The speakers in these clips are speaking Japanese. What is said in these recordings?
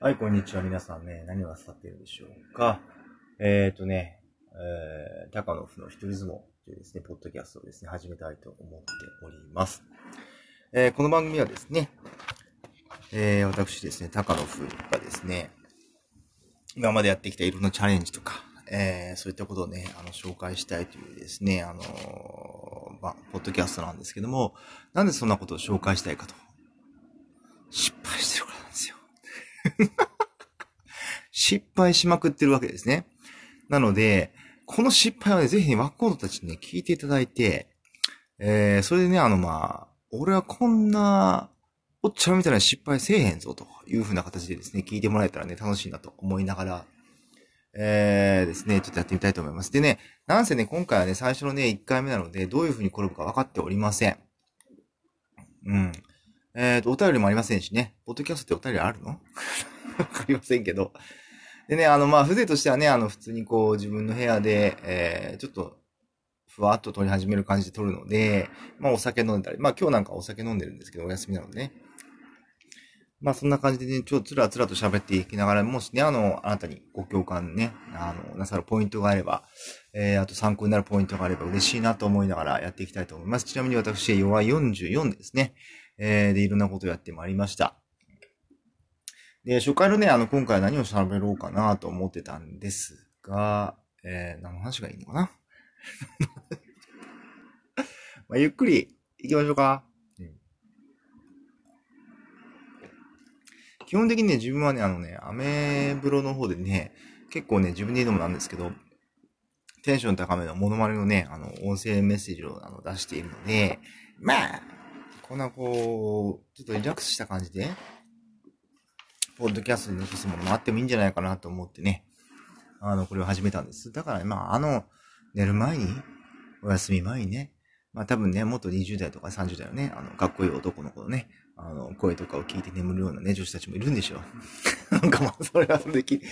はい、こんにちは。皆さんね、何をなさっているでしょうか？えっ、ー、とね、えー、高野夫の一人相撲というですね、ポッドキャストをですね、始めたいと思っております。えー、この番組はですね、えー、私ですね、高野夫がですね、今までやってきたいろんなチャレンジとか、えー、そういったことをね、あの、紹介したいというですね、あのー、まあ、ポッドキャストなんですけども、なんでそんなことを紹介したいかと。失敗してるからなんですよ。失敗しまくってるわけですね。なので、この失敗はね、ぜひね、ワッコードたちにね、聞いていただいて、えー、それでね、あの、まあ、俺はこんな、おっちゃんみたいな失敗せえへんぞ、という風な形でですね、聞いてもらえたらね、楽しいなと思いながら、えー、ですね、ちょっとやってみたいと思います。でね、なんせね、今回はね、最初のね、1回目なので、どういう風に転ぶか分かっておりません。うん。えっ、ー、と、お便りもありませんしね。ポッドキャストってお便りあるの？わかりませんけど。でね、あの、まあ、風情としてはね、あの、普通にこう、自分の部屋で、えー、ちょっと、ふわっと撮り始める感じで撮るので、まあ、お酒飲んだり、まあ、今日なんかお酒飲んでるんですけど、お休みなのでね。まあ、そんな感じでね、ちょっとつらつらと喋っていきながら、もしね、あの、あなたにご共感ね、あの、なさるポイントがあれば、えー、あと参考になるポイントがあれば嬉しいなと思いながらやっていきたいと思います。ちなみに私、弱い44ですね。えー、で、いろんなことをやってまいりました。で、初回のね、あの、今回何を喋ろうかなと思ってたんですが、えー、何の話がいいのかな？まあ、ゆっくり行きましょうか。基本的にね、自分はね、あのね、アメブロの方でね、結構ね、自分で言うのもなんですけど、テンション高めのモノマネのね、あの、音声メッセージをあの出しているので、まあ、こんなこう、ちょっとリラックスした感じで、ポッドキャストに残すものもあってもいいんじゃないかなと思ってね、あの、これを始めたんです。だから、まあ、あの、寝る前に、お休み前にね、まあ多分ね、もっと20代とか30代のね、あの、かっこいい男の子のね、あの、声とかを聞いて眠るようなね、女子たちもいるんでしょう。なんかまあ、それはそれでき、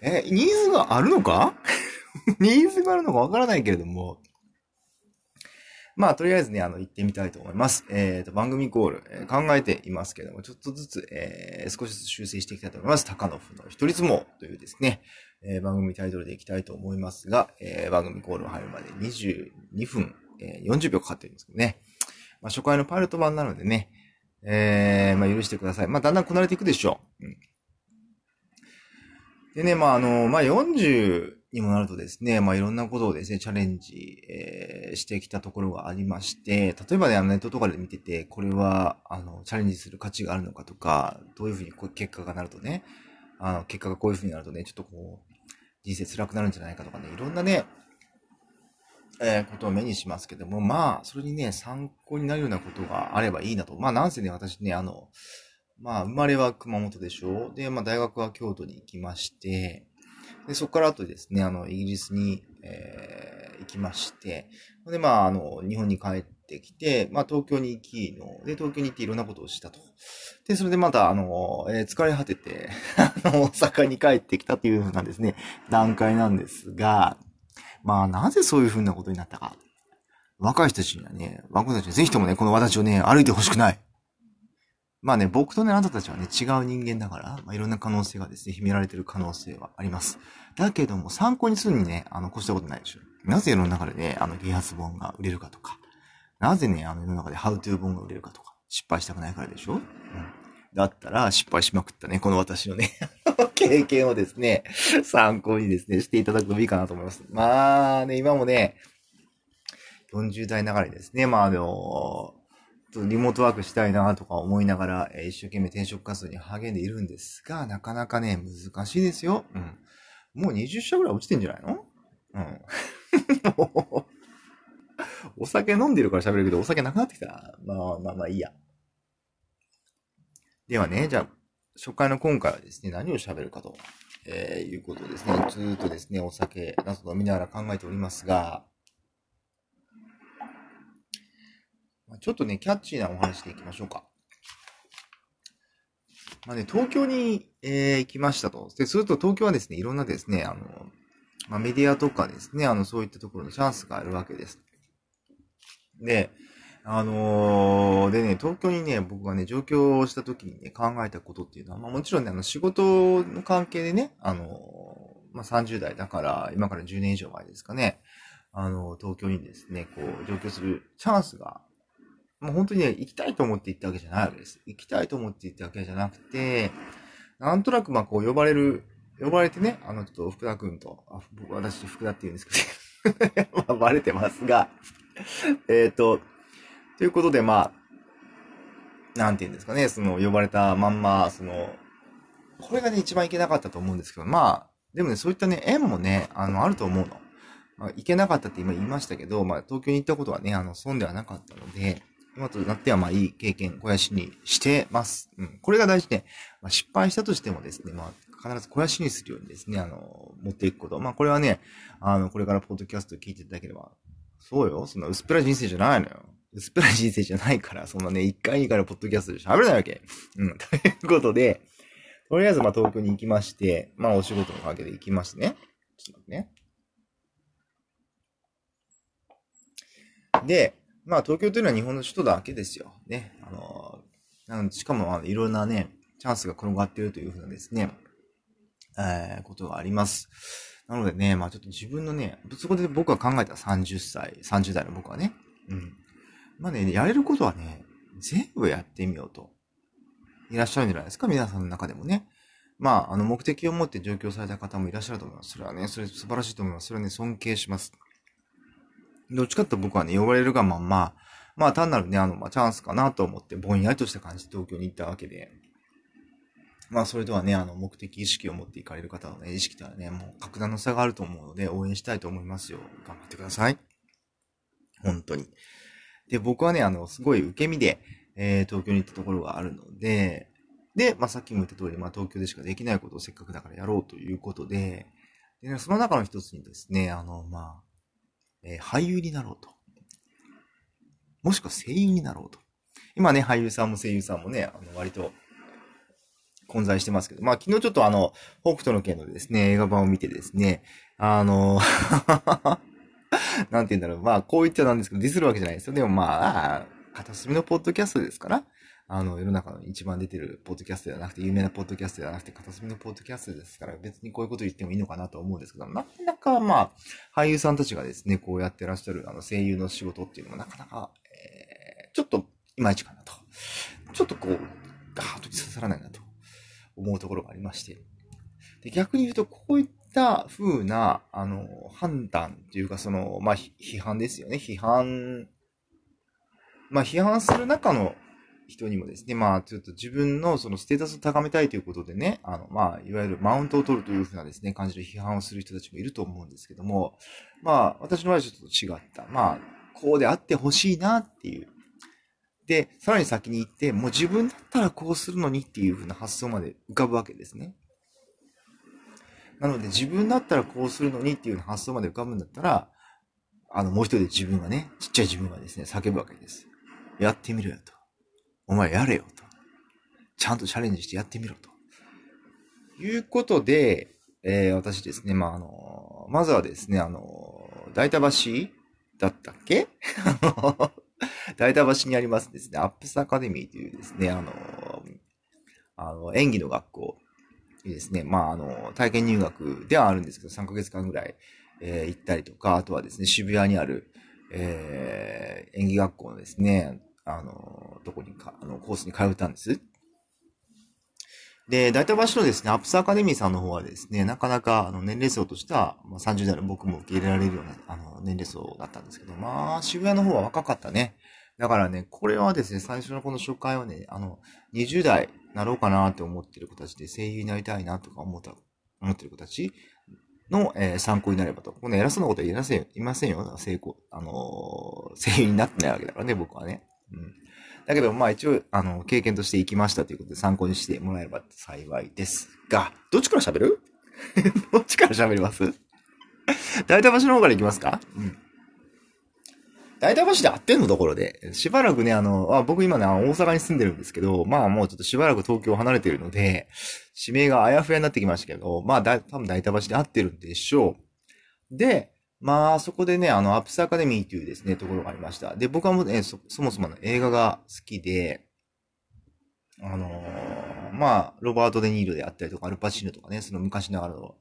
え、ニーズがあるのか？ニーズがあるのかわからないけれども、まあ、とりあえずね、あの、行ってみたいと思います。えっ、ー、と、番組ゴール、えー、考えていますけども、ちょっとずつ、えー、少しずつ修正していきたいと思います。高野夫の一人相撲というですね、えー、番組タイトルでいきたいと思いますが、えー、番組ゴール入るまで22分、えー、40秒かかってるんですけどね。まあ、初回のパイロット版なのでね、えー、まあ、許してください。まあ、だんだんこなれていくでしょう。うん。でね、まあ、あの、まあ、40、にもなるとですね、まあいろんなことをですね、チャレンジ、えー、してきたところがありまして、例えばね、ネットとかで見てて、これは、あの、チャレンジする価値があるのかとか、どういうふうにこう結果がなるとね、あの、結果がこういうふうになるとね、ちょっとこう、人生辛くなるんじゃないかとかね、いろんなね、えー、ことを目にしますけども、まあ、それにね、参考になるようなことがあればいいなと。まあ、なんせね、私ね、あの、まあ、生まれは熊本でしょう。で、まあ、大学は京都に行きまして、で、そこから後ですね、あの、イギリスに、えー、行きまして、で、まあ、あの、日本に帰ってきて、まあ、東京に行きの、で、東京に行っていろんなことをしたと。で、それでまた、あの、えー、疲れ果てて、あの、大阪に帰ってきたというふうなですね、段階なんですが、まあ、なぜそういうふうなことになったか。若い人たちにはね、若い人たちにぜひともね、この私をね、歩いてほしくない。まあね、僕とね、あなたたちはね、違う人間だから、まあ、いろんな可能性がですね、秘められてる可能性はあります。だけども、参考にするにね、あの、越したことないでしょ。なぜ世の中でね、あの、啓発本が売れるかとか、なぜね、あの、世の中でハウトゥー本が売れるかとか、失敗したくないからでしょうん。だったら、失敗しまくったね、この私のね 経験をですね、参考にですね、していただくのもいいかなと思います。まあね、今もね、40代ながらですね、まああのっとリモートワークしたいなとか思いながら、え、一生懸命転職活動に励んでいるんですが、なかなかね、難しいですよ。うん。もう20社ぐらい落ちてんじゃないの？うん。お酒飲んでるから喋るけど、お酒なくなってきた。まあまあまあいいや。ではね、じゃあ、初回の今回はですね、何を喋るかと、えー、いうことですね。ずっとですね、お酒など飲みながら考えておりますが、ちょっとね、キャッチーなお話でいきましょうか。まあね、東京に、えー、行きましたと。で、すると東京はですね、いろんなですね、あの、まあ、メディアとかですね、あの、そういったところにチャンスがあるわけです。で、あのー、でね、東京にね、僕がね、上京した時にね、考えたことっていうのは、まあもちろんね、あの、仕事の関係でね、あのー、まあ30代だから、今から10年以上前ですかね、あの、東京にですね、こう、上京するチャンスが、もう本当にね、行きたいと思って行ったわけじゃないわけです。行きたいと思って行ったわけじゃなくて、なんとなくまあこう呼ばれる、呼ばれてね、あの、ちょっと福田くんと、あ、僕、私福田って言うんですけど、まあバレてますが、えっと、ということで、まあ、なんて言うんですかね、その、呼ばれたまんま、その、これがね、一番いけなかったと思うんですけど、まあ、でもね、そういったね、縁もね、あの、あると思うの。まあ、行けなかったって今言いましたけど、まあ、東京に行ったことはね、あの、損ではなかったので、今となってはまあいい経験、肥やしにしてます。うん。これが大事で、まあ、失敗したとしてもですね、まあ、必ず肥やしにするようにですね、あの、持っていくこと。まあ、これはね、あの、これからポッドキャスト聞いていただければ、そうよ。そんな薄っぺらい人生じゃないのよ。薄っぺらい人生じゃないから、そんなね、一回いいからポッドキャストで喋れないわけ。うん。ということで、とりあえずまあ東京に行きまして、まあお仕事の関係で行きましてね。ちょっと待ってね。で、まあ東京というのは日本の首都だけですよ。ね。あの、なんしかもいろんなね、チャンスが転がっているというふうなですね、えー、ことがあります。なのでね、まあちょっと自分のね、そこで僕が考えた30歳、30代の僕はね、うん。まあね、やれることはね、全部やってみようと。いらっしゃるんじゃないですか、皆さんの中でもね。まあ、あの、目的を持って上京された方もいらっしゃると思います。それはね、それ素晴らしいと思います。それはね、尊敬します。どっちかって僕はね、呼ばれるがまんま、まあ単なるね、あの、まあチャンスかなと思って、ぼんやりとした感じで東京に行ったわけで、まあそれとはね、あの、目的意識を持っていかれる方のね、意識とはね、もう格段の差があると思うので、応援したいと思いますよ。頑張ってください。本当に。で、僕はね、あの、すごい受け身で、えー、東京に行ったところがあるので、で、まあ、さっきも言った通り、まあ、東京でしかできないことをせっかくだからやろうということで、でね、その中の一つにですね、あの、まあ、えー、俳優になろうと。もしくは声優になろうと。今ね、俳優さんも声優さんもね、あの、割と、混在してますけど、まあ、昨日ちょっとあの、北斗の剣のですね、映画版を見てですね、あの なんて言うんだろう。まあ、こう言っちゃなんですけど、ディスるわけじゃないですよ。でもまあ、片隅のポッドキャストですから、あの、世の中の一番出てるポッドキャストではなくて、有名なポッドキャストではなくて、片隅のポッドキャストですから、別にこういうこと言ってもいいのかなと思うんですけど、なかなかまあ、俳優さんたちがですね、こうやってらっしゃる、あの、声優の仕事っていうのもなかなか、えー、ちょっと、いまいちかなと。ちょっとこう、ハートに刺さらないなと思うところがありまして。で、逆に言うと、こういった風な、あの、判断というか、その、まあ、批判ですよね。批判、まあ、批判する中の人にもですね、まあ、ちょっと自分のそのステータスを高めたいということでね、あの、まあ、いわゆるマウントを取るというふうなですね、感じで批判をする人たちもいると思うんですけども、まあ、私の場合はちょっと違った。まあ、こうであってほしいなっていう。で、さらに先に行って、もう自分だったらこうするのにっていうふうな発想まで浮かぶわけですね。なので自分だったらこうするのにっていう発想まで浮かぶんだったら、あの、もう一人で自分がね、ちっちゃい自分がですね、叫ぶわけです。やってみろよと。お前やれよと。ちゃんとチャレンジしてやってみろと。いうことで、えー、私ですね、まあ、あの、まずはですね、あの、大田橋だったっけ、大田橋にありますですね、アップスアカデミーというですね、あの、あの、演技の学校にですね、まあ、あの、体験入学ではあるんですけど、3ヶ月間ぐらい、えー、行ったりとか、あとはですね、渋谷にある、えー、演技学校のですね、あの、とこにか、あの、コースに通ったんです。で、大体場所のですね、アップスアカデミーさんの方はですね、なかなか、あの、年齢層としては、まあ、30代の僕も受け入れられるような、あの、年齢層だったんですけど、まあ、渋谷の方は若かったね。だからね、これはですね、最初のこの初回はね、あの、20代なろうかなって思ってる子たちで声優になりたいなとか思った、思ってる子たちの、えー、参考になればと。この偉そうなことは言いませんよ。いませんよ。成功、あのー、声優になってないわけだからね、僕はね。うん。だけど、まあ一応、あの、経験として行きましたということで参考にしてもらえれば幸いですが、どっちから喋る？どっちから喋ります？大体場所の方から行きますか？うん。大体橋で合ってんの？ところで、しばらくね、あの、あ僕今ね、大阪に住んでるんですけど、まあもうちょっとしばらく東京を離れてるので、指名があやふやになってきましたけど、まあだ、多分大体橋で合ってるんでしょう。で、まあ、そこでね、あの、アップスアカデミーというですね、ところがありました。で、僕はもうね、そ、そもそもの映画が好きで、あのー、まあ、ロバート・デ・ニールであったりとか、アルパチーノとかね、その昔ながらの、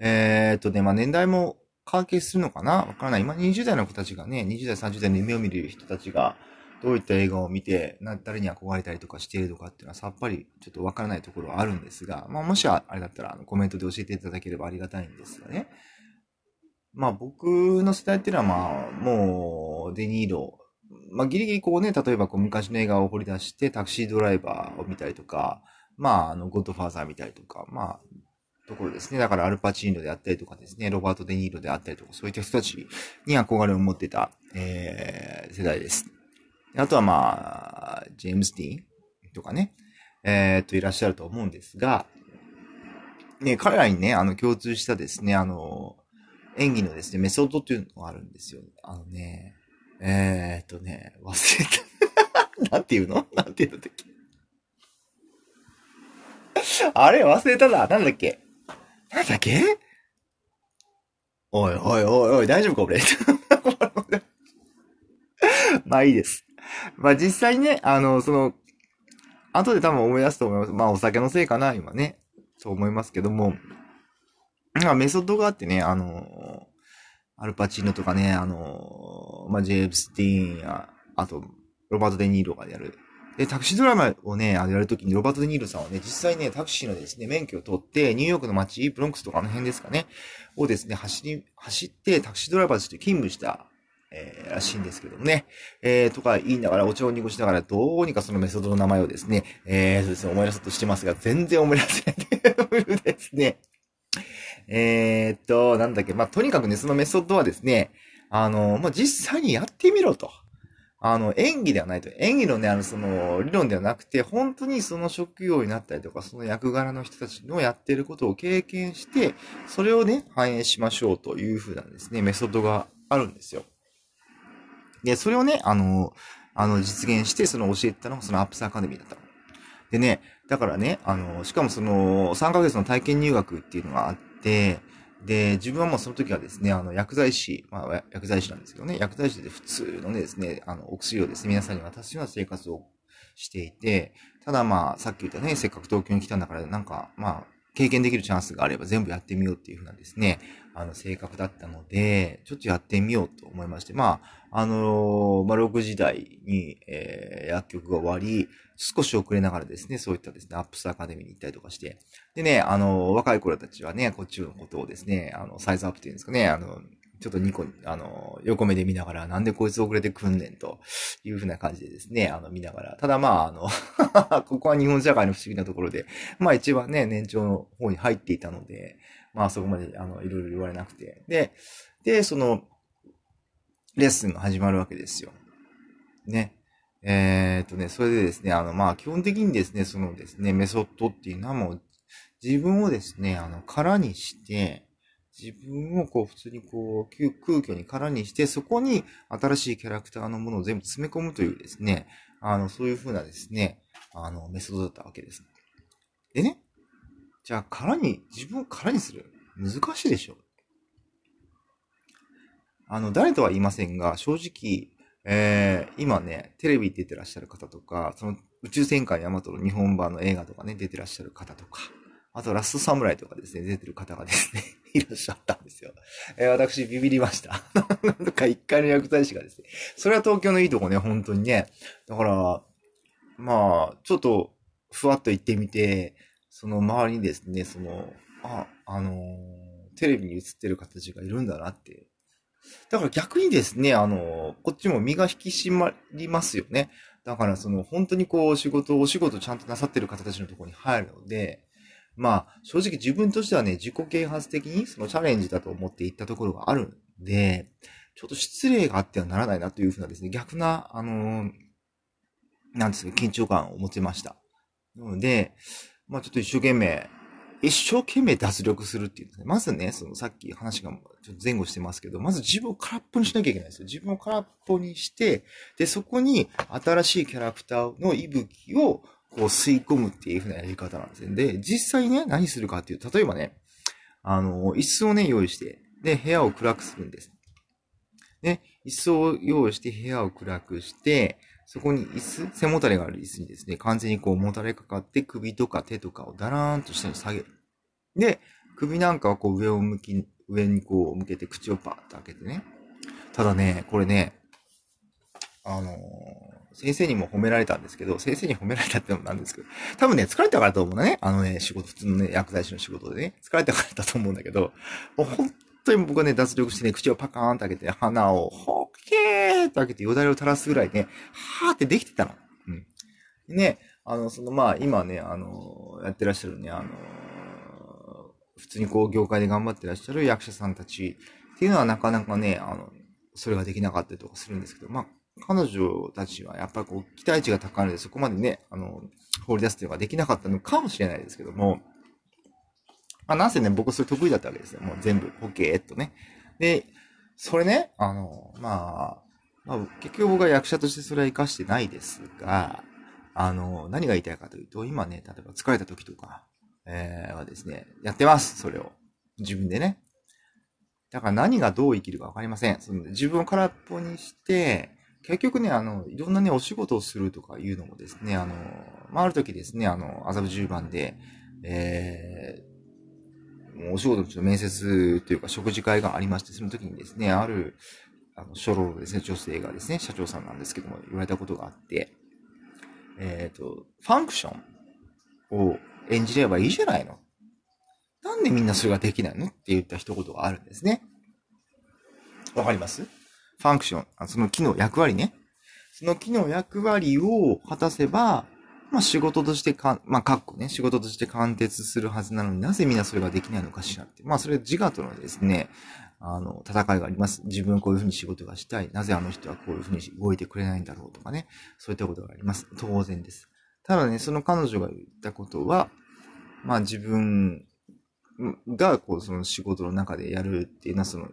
えー、っとね、まあ年代も関係するのかな？わからない。今20代の子たちがね、20代、30代の夢を見る人たちが、どういった映画を見て、誰に憧れたりとかしているのかっていうのはさっぱりちょっとわからないところはあるんですが、まあもしあれだったらあのコメントで教えていただければありがたいんですがね。まあ僕の世代っていうのはまあ、もう、デニーロ、まあギリギリこうね、例えばこう昔の映画を掘り出してタクシードライバーを見たりとか、まああの、ゴッドファーザー見たりとか、まあ、ところですね。だからアルパチーノであったりとかですね、ロバート・デ・ニーロであったりとか、そういった人たちに憧れを持ってた、えー、世代です。あとはまあ、ジェームス・ディーンとかね、えー、っと、いらっしゃると思うんですが、ね、彼らにね、あの、共通したですね、あの、演技のですね、メソッドっていうのがあるんですよ。あのね、えー、っとね、忘れた。なんていうの？なんていうのだっけ？あれ忘れたな。なんだっけ？なんだっけ？おいおいおいおい、大丈夫か俺？まあいいです。まあ実際ね、あの、その、後で多分思い出すと思います。まあお酒のせいかな、今ね。と思いますけども。まあメソッドがあってね、あの、アルパチーノとかね、あの、まあジェームス・ディーンや、あと、ロバート・デ・ニーロがやる。で、タクシードラマをね、あの、やるときにロバート・デ・ニールさんはね、実際ね、タクシーのですね、免許を取って、ニューヨークの街、ブロンクスとかあの辺ですかね、をですね、走り、走ってタクシードライバーとして勤務した、えー、らしいんですけどもね、えー、とか言いながら、お茶を濁しながら、どうにかそのメソッドの名前をですね、えー、そうですね、思い出そうとしてますが、全然思い出せない。ですね。えー、っと、なんだっけ、まあ、とにかくね、そのメソッドはですね、あの、まあ、実際にやってみろと。あの、演技ではないと。演技のね、あの、その、理論ではなくて、本当にその職業になったりとか、その役柄の人たちのやってることを経験して、それをね、反映しましょうというふうなですね、メソッドがあるんですよ。で、それをね、あの、あの、実現して、その教えてたのが、そのアップスアカデミーだったの。でね、だからね、あの、しかもその、3ヶ月の体験入学っていうのがあって、で、自分はもうその時はですね、あの、薬剤師、まあ、薬剤師なんですけどね、薬剤師で普通のねですね、あの、お薬をですね、皆さんに渡すような生活をしていて、ただまあ、さっき言ったね、せっかく東京に来たんだから、なんか、まあ、経験できるチャンスがあれば全部やってみようっていうふうなですね、あの、性格だったので、ちょっとやってみようと思いまして、まあ、あのー、まあ、6時台に、えー、薬局が終わり、少し遅れながらですね、そういったですね、アップスアカデミーに行ったりとかして、でね、あの、若い頃たちはね、こっちのことをですね、あの、サイズアップっていうんですかね、あの、ちょっとニコ、あの、横目で見ながら、なんでこいつ遅れてくんねんというふうな感じでですね、あの、見ながら。ただまあ、あの ここは日本社会の不思議なところで、まあ一番ね、年長の方に入っていたので、まあそこまで、あの、いろいろ言われなくて。で、で、その、レッスンが始まるわけですよ。ね。えー、っとね、それでですね、あの、まあ基本的にですね、そのですね、メソッドっていうのはもう、自分をですね、あの、空にして、自分をこう普通にこう空虚に空にして、そこに新しいキャラクターのものを全部詰め込むというですね、あの、そういう風なですね、あの、メソッドだったわけです。でね、じゃあ空に、自分を空にする？難しいでしょ。あの、誰とは言いませんが、正直、えー、今ね、テレビ出てらっしゃる方とか、その宇宙戦艦ヤマトの日本版の映画とかね、出てらっしゃる方とか、あとラストサムライとかですね、出てる方がですね、いらっしゃったんですよ。えー、私ビビりました。なんか一回の薬剤師がですね。それは東京のいいとこね、本当にね。だから、まあ、ちょっと、ふわっと行ってみて、その周りにですね、その、あ、あのー、テレビに映ってる方たちがいるんだなって。だから逆にですね、あの、こっちも身が引き締まりますよね。だからその、本当にこう、仕事、お仕事ちゃんとなさってる方たちのところに入るので、まあ、正直自分としてはね、自己啓発的にそのチャレンジだと思っていったところがあるんで、ちょっと失礼があってはならないなというふうなですね、逆な、あのー、なんですか、緊張感を持ちました。なので、まあちょっと一生懸命、一生懸命脱力するっていうんですね。まずね、そのさっき話がちょっと前後してますけど、まず自分を空っぽにしなきゃいけないんですよ。自分を空っぽにして、で、そこに新しいキャラクターの息吹をこう吸い込むっていう風なやり方なんですね。で、実際ね、何するかっていう、例えばね、あの、椅子をね、用意して、で、部屋を暗くするんです。で、椅子を用意して部屋を暗くして、そこに椅子、背もたれがある椅子にですね、完全にこうもたれかかって首とか手とかをだらーんと下に下げる。で、首なんかはこう上を向き、上にこう向けて口をパーッと開けてね。ただね、これね、あのー、先生にも褒められたんですけど、先生に褒められたってのもなんですけど、多分ね、疲れたからと思うんだね。あのね、仕事、普通のね、薬剤師の仕事でね、疲れたからだと思うんだけど、もう本当に僕はね、脱力してね、口をパカーンと開けて、鼻をほっけーと開けてよだれを垂らすぐらいね、はーってできてたの。うん。ね、あの、そのまあ、今ね、あの、やってらっしゃるね、あの、普通にこう、業界で頑張ってらっしゃる役者さんたちっていうのはなかなかね、あの、それができなかったりとかするんですけど、まあ、彼女たちはやっぱりこう、期待値が高いので、そこまでね、あの、放り出すっていうのができなかったのかもしれないですけども、まあ、なんせね、僕それ得意だったわけですよ。もう全部、ポケーっとね。で、それね、あの、まあ、まあ、結局僕は役者としてそれは活かしてないですが、あの、何が言いたいかというと、今ね、例えば疲れた時とか、えー、はですね、やってます、それを。自分でね。だから何がどう生きるかわかりません。その自分を空っぽにして、結局ね、あの、いろんなね、お仕事をするとかいうのもですね、あの、まあ、ある時ですね、あの、麻布十番で、えー、お仕事の面接というか食事会がありまして、その時にですね、ある、あの、初老ですね、女性がですね、社長さんなんですけども、言われたことがあって、えっ、ー、と、ファンクションを演じればいいじゃないの。なんでみんなそれができないのって言った一言があるんですね。わかります？ファンクションあ、その機能、役割ね。その機能、役割を果たせば、まあ仕事としてか、まあかっこね、仕事として貫徹するはずなのになぜみんなそれができないのかしらって。まあそれ自我とのですね、あの、戦いがあります。自分はこういうふうに仕事がしたい。なぜあの人はこういうふうに動いてくれないんだろうとかね。そういったことがあります。当然です。ただね、その彼女が言ったことは、まあ自分が、こう、その仕事の中でやるっていうのは、その、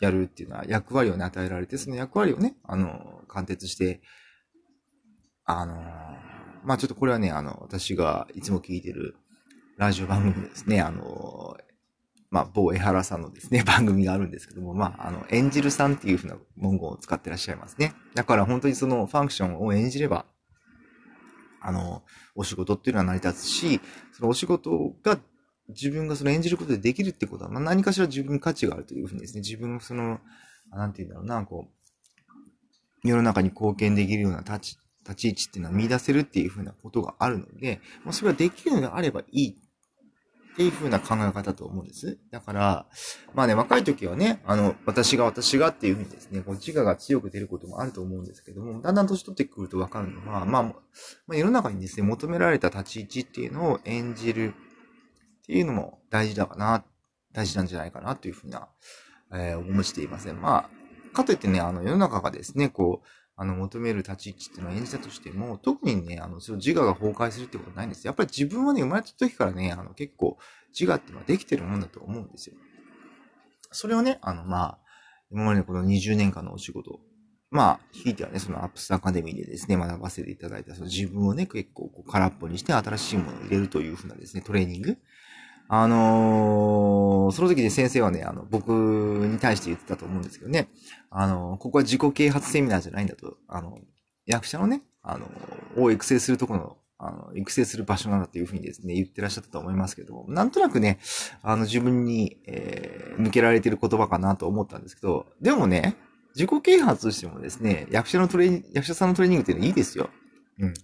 やるっていうのは役割をね、与えられて、その役割をね、あの、貫徹して、あの、まあちょっとこれはね、あの、私がいつも聞いてるラジオ番組ですね、あの、まあ、某江原さんのですね、番組があるんですけども、まあ、あの、演じるさんっていうふうな文言を使ってらっしゃいますね。だから本当にそのファンクションを演じれば、あの、お仕事っていうのは成り立つし、そのお仕事が自分がその演じることでできるってことは、まあ、何かしら自分に価値があるというふうにですね、自分のその、なんて言うんだろうな、こう、世の中に貢献できるような立ち、立ち位置っていうのは見出せるっていうふうなことがあるので、まあ、それはできるのであればいいっていう風な考え方と思うんです。だから、まあね、若い時はね、あの、私が私がっていう風にですね、こう自我が強く出ることもあると思うんですけども、だんだん年取ってくるとわかるのは、まあ、まあ、世の中にですね、求められた立ち位置っていうのを演じるっていうのも大事だかな、大事なんじゃないかなというふうな、えー、思っていません。まあ、かといってね、あの、世の中がですね、こう、あの、求める立ち位置っていうのを演じたとしても、特にね、あの、その自我が崩壊するってことはないんですやっぱり自分はね、生まれた時からね、あの、結構自我っていうのはできてるもんだと思うんですよ。それをね、あの、まあ、今までのこの20年間のお仕事、まあ、ひいてはね、そのアップスアカデミーでですね、学ばせていただいた、その自分をね、結構こう空っぽにして新しいものを入れるというふうなですね、トレーニング。あのー、その時に先生はね、あの、僕に対して言ってたと思うんですけどね、あの、ここは自己啓発セミナーじゃないんだと、あの、役者のね、あの、を育成するところの、あの、育成する場所なんだというふうにですね、言ってらっしゃったと思いますけども、なんとなくね、あの、自分に、えー、抜けられてる言葉かなと思ったんですけど、でもね、自己啓発としてもですね、役者のトレ役者さんのトレーニングっていうのはいいですよ。うん。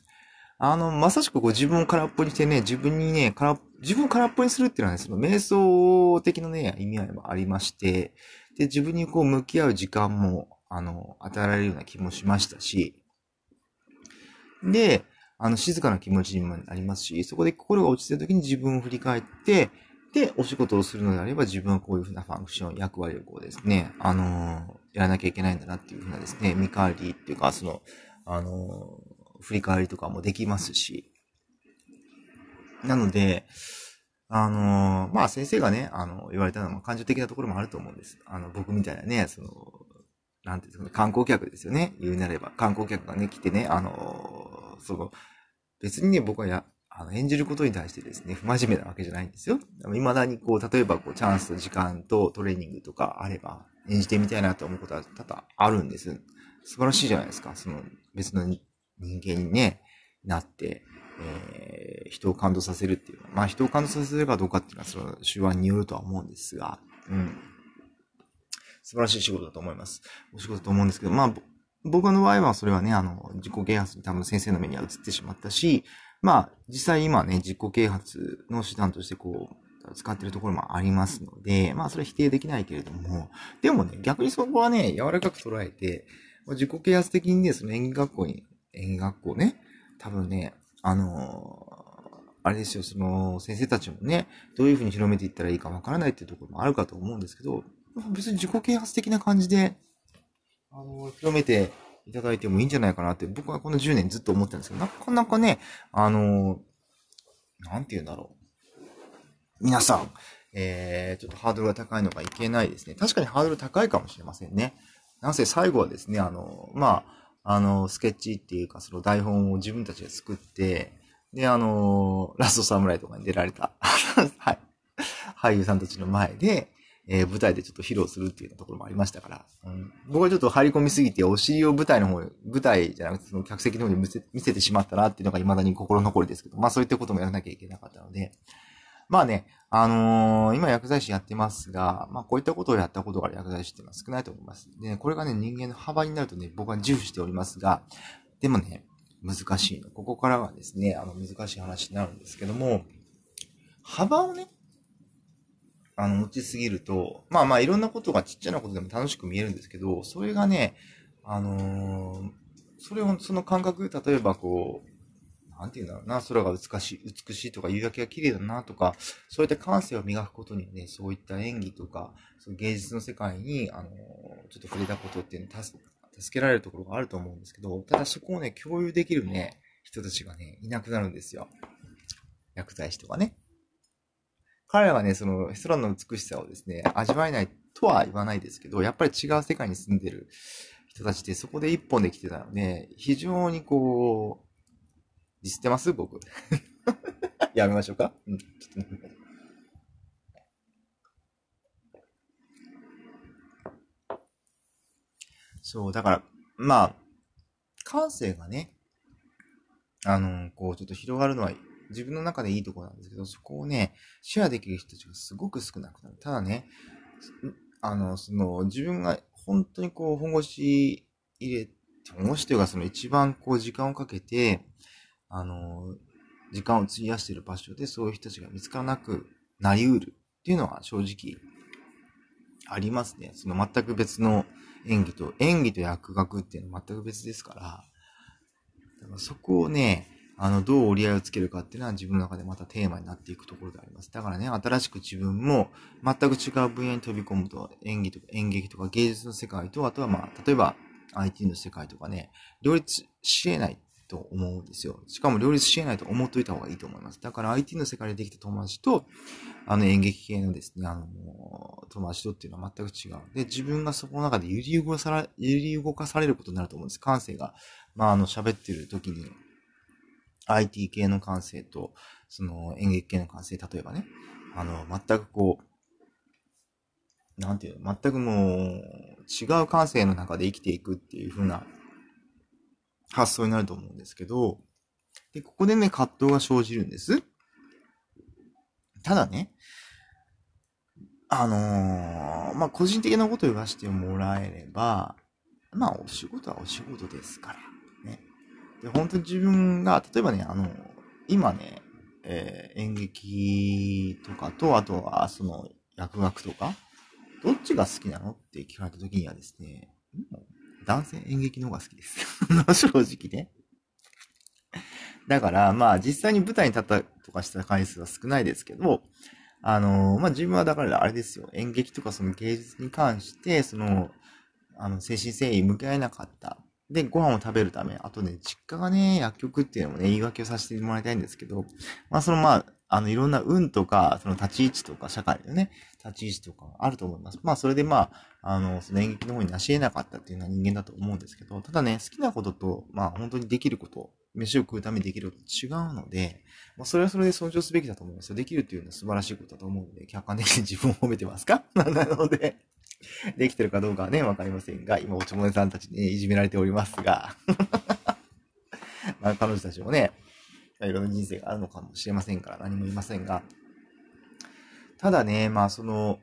あの、まさしくこう自分を空っぽにしてね、自分にね、空っ、自分を空っぽにするっていうのはね、その瞑想的なね、意味合いもありまして、で、自分にこう向き合う時間も、あの、与えられるような気もしましたし、で、あの、静かな気持ちにもなりますし、そこで心が落ちてる時に自分を振り返って、で、お仕事をするのであれば自分はこういうふうなファンクション、役割をこうですね、あのやらなきゃいけないんだなっていうふうなですね、見返りっていうか、その、あの振り返りとかもできますし。なので、あのまあ先生がね、あの、言われたのは感情的なところもあると思うんです。あの、僕みたいなね、その、なんていうんですかね、観光客ですよね。言うなれば。観光客がね、来てね、あのその、別にね、僕はや、あの、演じることに対してですね、不真面目なわけじゃないんですよ。未だにこう、例えばこう、チャンスと時間とトレーニングとかあれば、演じてみたいなと思うことは多々あるんです。素晴らしいじゃないですか。その別の人間にね、なって、えー、人を感動させるっていう。まあ人を感動させるかどうかっていうのはその手腕によるとは思うんですが、うん。素晴らしい仕事だと思います。お仕事だと思うんですけど、まあ僕の場合はそれはね、あの、自己啓発に多分先生の目には映ってしまったし、まあ実際今ね、自己啓発の手段としてこう、使ってるところもありますので、まあそれは否定できないけれども、でもね、逆にそこはね、柔らかく捉えて、自己啓発的にね、その演技学校に、演技学校ね、多分ね、あのあれですよ、その先生たちもね、どういうふうに広めていったらいいかわからないっていうところもあるかと思うんですけど、別に自己啓発的な感じで、あの、広めていただいてもいいんじゃないかなって、僕はこの10年ずっと思ってるんですけど、なかなかね、あの、なんて言うんだろう。皆さん、えー、ちょっとハードルが高いのがいけないですね。確かにハードル高いかもしれませんね。なんせ最後はですね、あの、まあ、あの、スケッチっていうか、その台本を自分たちで作って、で、あの、ラストサムライとかに出られた、はい、俳優さんたちの前で、えー、舞台でちょっと披露するっていうところもありましたから、うん、僕はちょっと入り込みすぎて、お尻を舞台の方、舞台じゃなくてその客席の方に見せ見せてしまったなっていうのが未だに心残りですけど、まあそういったこともやらなきゃいけなかったので、まあね、あのー、今薬剤師やってますが、まあこういったことをやったことが薬剤師っていうのは少ないと思います。で、これがね、人間の幅になるとね、僕は重視しておりますが、でもね、難しいの。ここからはですね、あの、難しい話になるんですけども、幅をね、あの、持ちすぎると、まあまあいろんなことがちっちゃなことでも楽しく見えるんですけど、それがね、あのー、それを、その感覚、例えばこう、なんて言うんだろうな、空が美しい、美しいとか、夕焼けが綺麗だなとか、そういった感性を磨くことにね、そういった演技とか、その芸術の世界に、あの、ちょっと触れたことっていうの助けられるところがあると思うんですけど、ただそこをね、共有できるね、人たちがね、いなくなるんですよ。薬剤師とかね。彼らはね、その空の美しさをですね、味わえないとは言わないですけど、やっぱり違う世界に住んでる人たちでそこで一本で来てたので、非常にこう、ディスってます？僕。やめましょうか？うん。ちょっとそう、だから、まあ、感性がね、あの、こう、ちょっと広がるのは自分の中でいいところなんですけど、そこをね、シェアできる人たちがすごく少なくなる。ただね、あの、その、自分が本当にこう、本腰入れ、本腰というか、その一番こう、時間をかけて、あの、時間を費やしている場所でそういう人たちが見つからなくなり得るっていうのは正直ありますね。その全く別の演技と、演技と役学っていうのは全く別ですから、だからそこをね、あの、どう折り合いをつけるかっていうのは自分の中でまたテーマになっていくところであります。だからね、新しく自分も全く違う分野に飛び込むと、演技とか演劇とか芸術の世界と、あとはまあ、例えば IT の世界とかね、両立し得ないと思うんですよ。しかも両立し得ないと思っといた方がいいと思います。だから IT の世界でできた友達と、あの演劇系のですね、あの、友達とっていうのは全く違う。で、自分がそこの中で揺り動かされ、揺り動かされることになると思うんです。感性が。まあ、あの、喋ってる時に、IT 系の感性と、その演劇系の感性、例えばね、あの、全くこう、なんていうの、全くもう、違う感性の中で生きていくっていう風な発想になると思うんですけど、で、ここでね、葛藤が生じるんです。ただね、あのー、まあ、個人的なことを言わせてもらえれば、まあ、お仕事はお仕事ですから、ね。で、本当に自分が、例えばね、あの、今ね、えー、演劇とかと、あとは、その、薬学とか、どっちが好きなの？って聞かれた時にはですね、男性演劇の方が好きです。正直ね。だから、まあ実際に舞台に立ったとかした回数は少ないですけど、あの、まあ自分はだからあれですよ、演劇とかその芸術に関して、その、あの、精神誠意向き合えなかった。で、ご飯を食べるため、あとね、実家がね、薬局っていうのもね、言い訳をさせてもらいたいんですけど、まあそのまあ、あの、いろんな運とか、その立ち位置とか、社会のね、立ち位置とかあると思います。まあ、それでまあ、あの、その演劇の方に成し得なかったっていうのは人間だと思うんですけど、ただね、好きなことと、まあ、本当にできること、飯を食うためにできること違うので、まあ、それはそれで尊重すべきだと思いますよ。できるっていうのは素晴らしいことだと思うので、客観的に 自分を褒めてますか？なのでできてるかどうかはね、わかりませんが、今、おちもねさんたちに、ね、いじめられておりますが、まあ、彼女たちもね、いろんな人生があるのかもしれませんから何も言いませんが、ただね、まあその、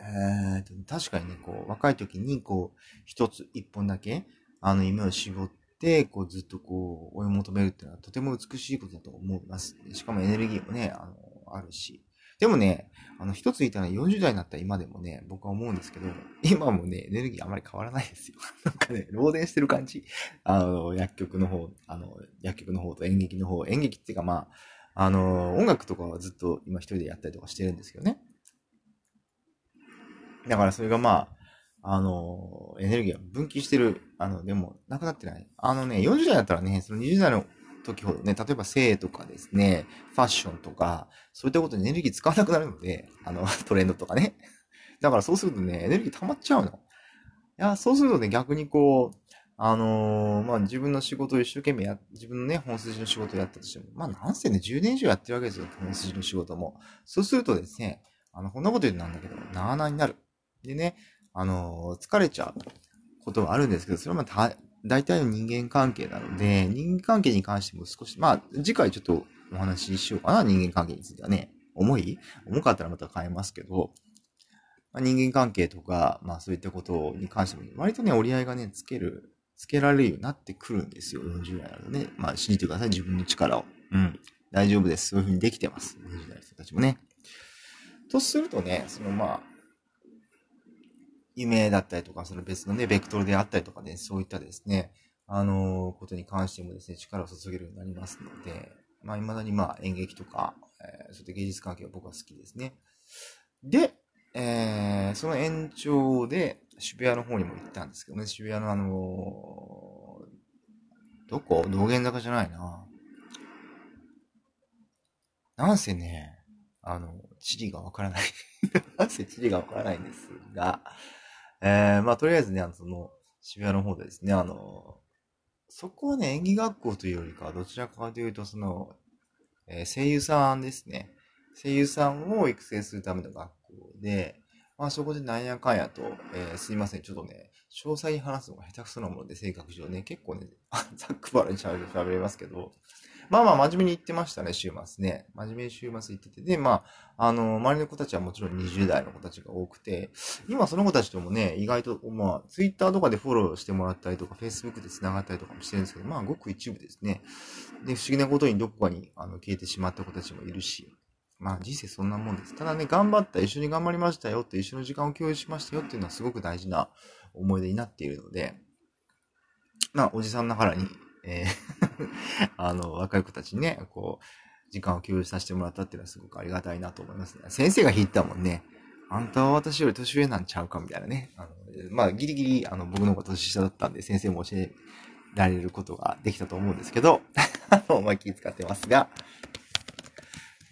えー、確かにね、こう、若い時に、こう、一つ、一本だけ、あの、夢を絞って、こう、ずっとこう、追い求めるっていうのはとても美しいことだと思います。しかもエネルギーもね、あの、あるし。でもね、あの、一つ言ったら40代になった今でもね、僕は思うんですけど、今もね、エネルギーあまり変わらないですよ。なんかね、漏電してる感じ。あの、薬局の方、あの、薬局の方と演劇の方、演劇っていうかまあ、あの、音楽とかはずっと今一人でやったりとかしてるんですけどね。だからそれがまあ、あの、エネルギーが分岐してる、あの、でも、なくなってない。あのね、40代だったらね、その20代の時ほどね、例えば性とかですね、ファッションとか、そういったことにエネルギー使わなくなるので、あの、トレンドとかね。だからそうするとね、エネルギー溜まっちゃうの。いや、そうするとね、逆にこう、あのー、まあ、自分の仕事を一生懸命や、自分のね、本筋の仕事をやったとしても、まあ、なんせね、10年以上やってるわけですよ、本筋の仕事も。そうするとですね、あの、こんなこと言うとなんだけど、なあなあになる。でね、あのー、疲れちゃうことはあるんですけど、それはまあ、大体の人間関係なので、人間関係に関しても少し、まあ、次回ちょっとお話ししようかな、人間関係についてはね。重い重かったらまた変えますけど、まあ、人間関係とか、まあそういったことに関しても、割とね、折り合いがね、つける、つけられるようになってくるんですよ、40代なのでね。まあ信じてください、自分の力を。うん。大丈夫です。そういうふうにできてます。40代の人たちもね。とするとね、そのまあ、夢だったりとか、その別のね、ベクトルであったりとかね、そういったですね、あのー、ことに関してもですね、力を注げるようになりますので、まあ、未だにまあ、演劇とか、えー、そういった芸術関係は僕は好きですね。で、えー、その延長で、渋谷の方にも行ったんですけどね、渋谷のあのー、どこ？道玄坂じゃないな。なんせね、あの、地理がわからない なんせ地理がわからないんですが、えー、まあ、とりあえずね、あの、その、渋谷の方でですね、あの、そこはね、演技学校というよりか、どちらかというと、その、えー、声優さんですね。声優さんを育成するための学校で、まあそこでなんやかんやと、えー、すいません、ちょっとね、詳細に話すのが下手くそなもので、性格上ね、結構ね、ざっくばらに喋れますけど、まあまあ真面目に言ってましたね、週末ね。真面目に週末行ってて。で、まあ、あの、周りの子たちはもちろん20代の子たちが多くて、今その子たちともね、意外と、まあ、ツイッターとかでフォローしてもらったりとか、Facebook で繋がったりとかもしてるんですけど、まあ、ごく一部ですね。で、不思議なことにどこかにあの消えてしまった子たちもいるし、まあ人生そんなもんです。ただね、頑張った、一緒に頑張りましたよって、一緒の時間を共有しましたよっていうのはすごく大事な思い出になっているので、まあ、おじさんながらに、えー あの、若い子たちにね、こう、時間を共有させてもらったっていうのはすごくありがたいなと思いますね。先生が引いたもんね。あんたは私より年上なんちゃうかみたいなね。あのまあ、ギリギリ、あの、僕の方が年下だったんで、先生も教えられることができたと思うんですけど、あの、まあ、気遣ってますが、